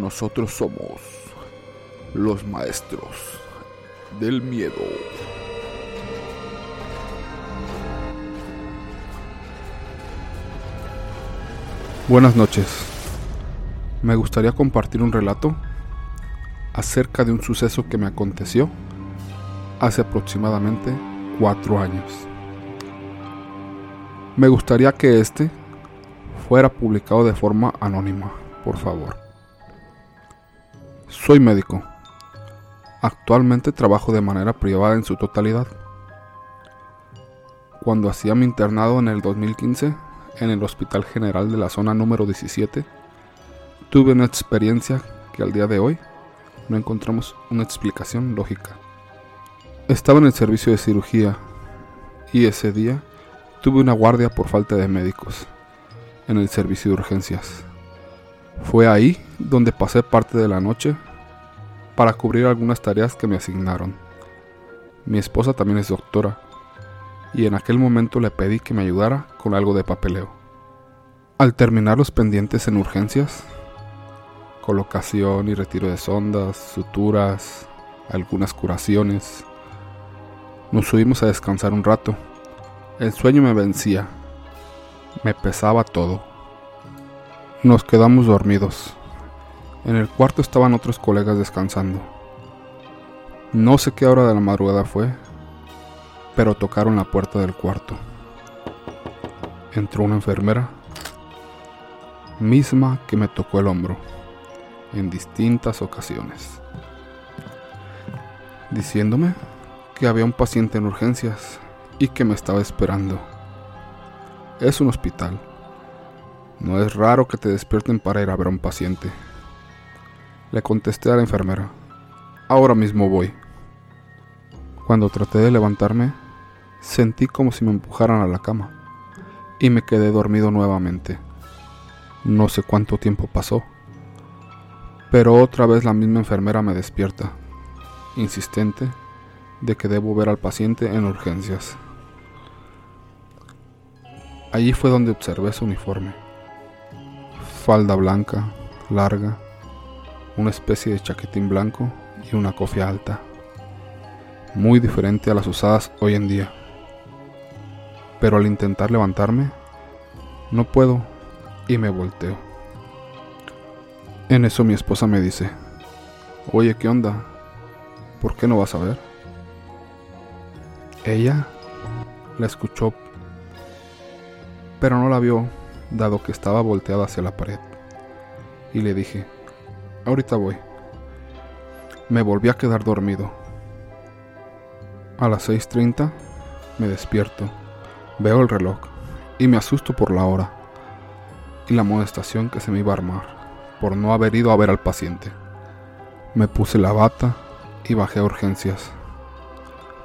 Nosotros somos los maestros del miedo. Buenas noches. Me gustaría compartir un relato acerca de un suceso que me aconteció hace aproximadamente cuatro años. Me gustaría que este fuera publicado de forma anónima, por favor. Soy médico. Actualmente trabajo de manera privada en su totalidad. Cuando hacía mi internado en el 2015 en el Hospital General de la zona número 17, tuve una experiencia que al día de hoy no encontramos una explicación lógica. Estaba en el servicio de cirugía y ese día tuve una guardia por falta de médicos en el servicio de urgencias. Fue ahí donde pasé parte de la noche para cubrir algunas tareas que me asignaron. Mi esposa también es doctora y en aquel momento le pedí que me ayudara con algo de papeleo. Al terminar los pendientes en urgencias, colocación y retiro de sondas, suturas, algunas curaciones, nos subimos a descansar un rato. El sueño me vencía, me pesaba todo. Nos quedamos dormidos. En el cuarto estaban otros colegas descansando. No sé qué hora de la madrugada fue, pero tocaron la puerta del cuarto. Entró una enfermera, misma que me tocó el hombro en distintas ocasiones, diciéndome que había un paciente en urgencias y que me estaba esperando. Es un hospital. No es raro que te despierten para ir a ver a un paciente. Le contesté a la enfermera. Ahora mismo voy. Cuando traté de levantarme, sentí como si me empujaran a la cama y me quedé dormido nuevamente. No sé cuánto tiempo pasó, pero otra vez la misma enfermera me despierta, insistente de que debo ver al paciente en urgencias. Allí fue donde observé su uniforme. Falda blanca, larga, una especie de chaquetín blanco y una cofia alta, muy diferente a las usadas hoy en día. Pero al intentar levantarme, no puedo y me volteo. En eso mi esposa me dice, oye, ¿qué onda? ¿Por qué no vas a ver? Ella la escuchó, pero no la vio, dado que estaba volteada hacia la pared. Y le dije, ahorita voy. Me volví a quedar dormido. A las 6.30 me despierto, veo el reloj y me asusto por la hora y la molestación que se me iba a armar por no haber ido a ver al paciente. Me puse la bata y bajé a urgencias.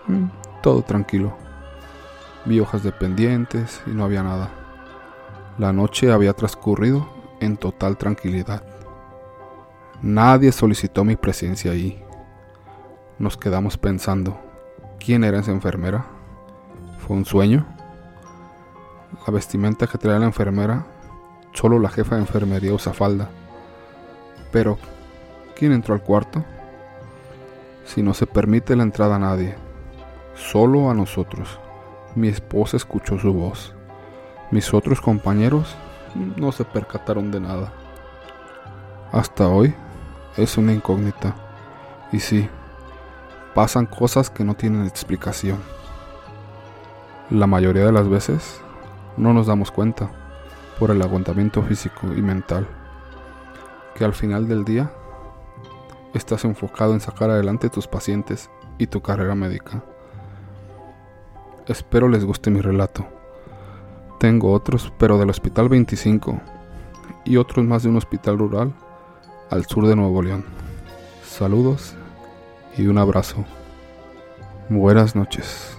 Mm, todo tranquilo. Vi hojas de pendientes y no había nada. La noche había transcurrido en total tranquilidad. Nadie solicitó mi presencia allí. Nos quedamos pensando, ¿quién era esa enfermera? ¿Fue un sueño? La vestimenta que traía la enfermera, solo la jefa de enfermería usa falda. Pero, ¿quién entró al cuarto? Si no se permite la entrada a nadie, solo a nosotros. Mi esposa escuchó su voz. Mis otros compañeros no se percataron de nada. Hasta hoy es una incógnita. Y sí, pasan cosas que no tienen explicación. La mayoría de las veces no nos damos cuenta por el aguantamiento físico y mental, que al final del día estás enfocado en sacar adelante tus pacientes y tu carrera médica. Espero les guste mi relato. Tengo otros, pero del Hospital 25 y otros más de un hospital rural al sur de Nuevo León. Saludos y un abrazo. Buenas noches.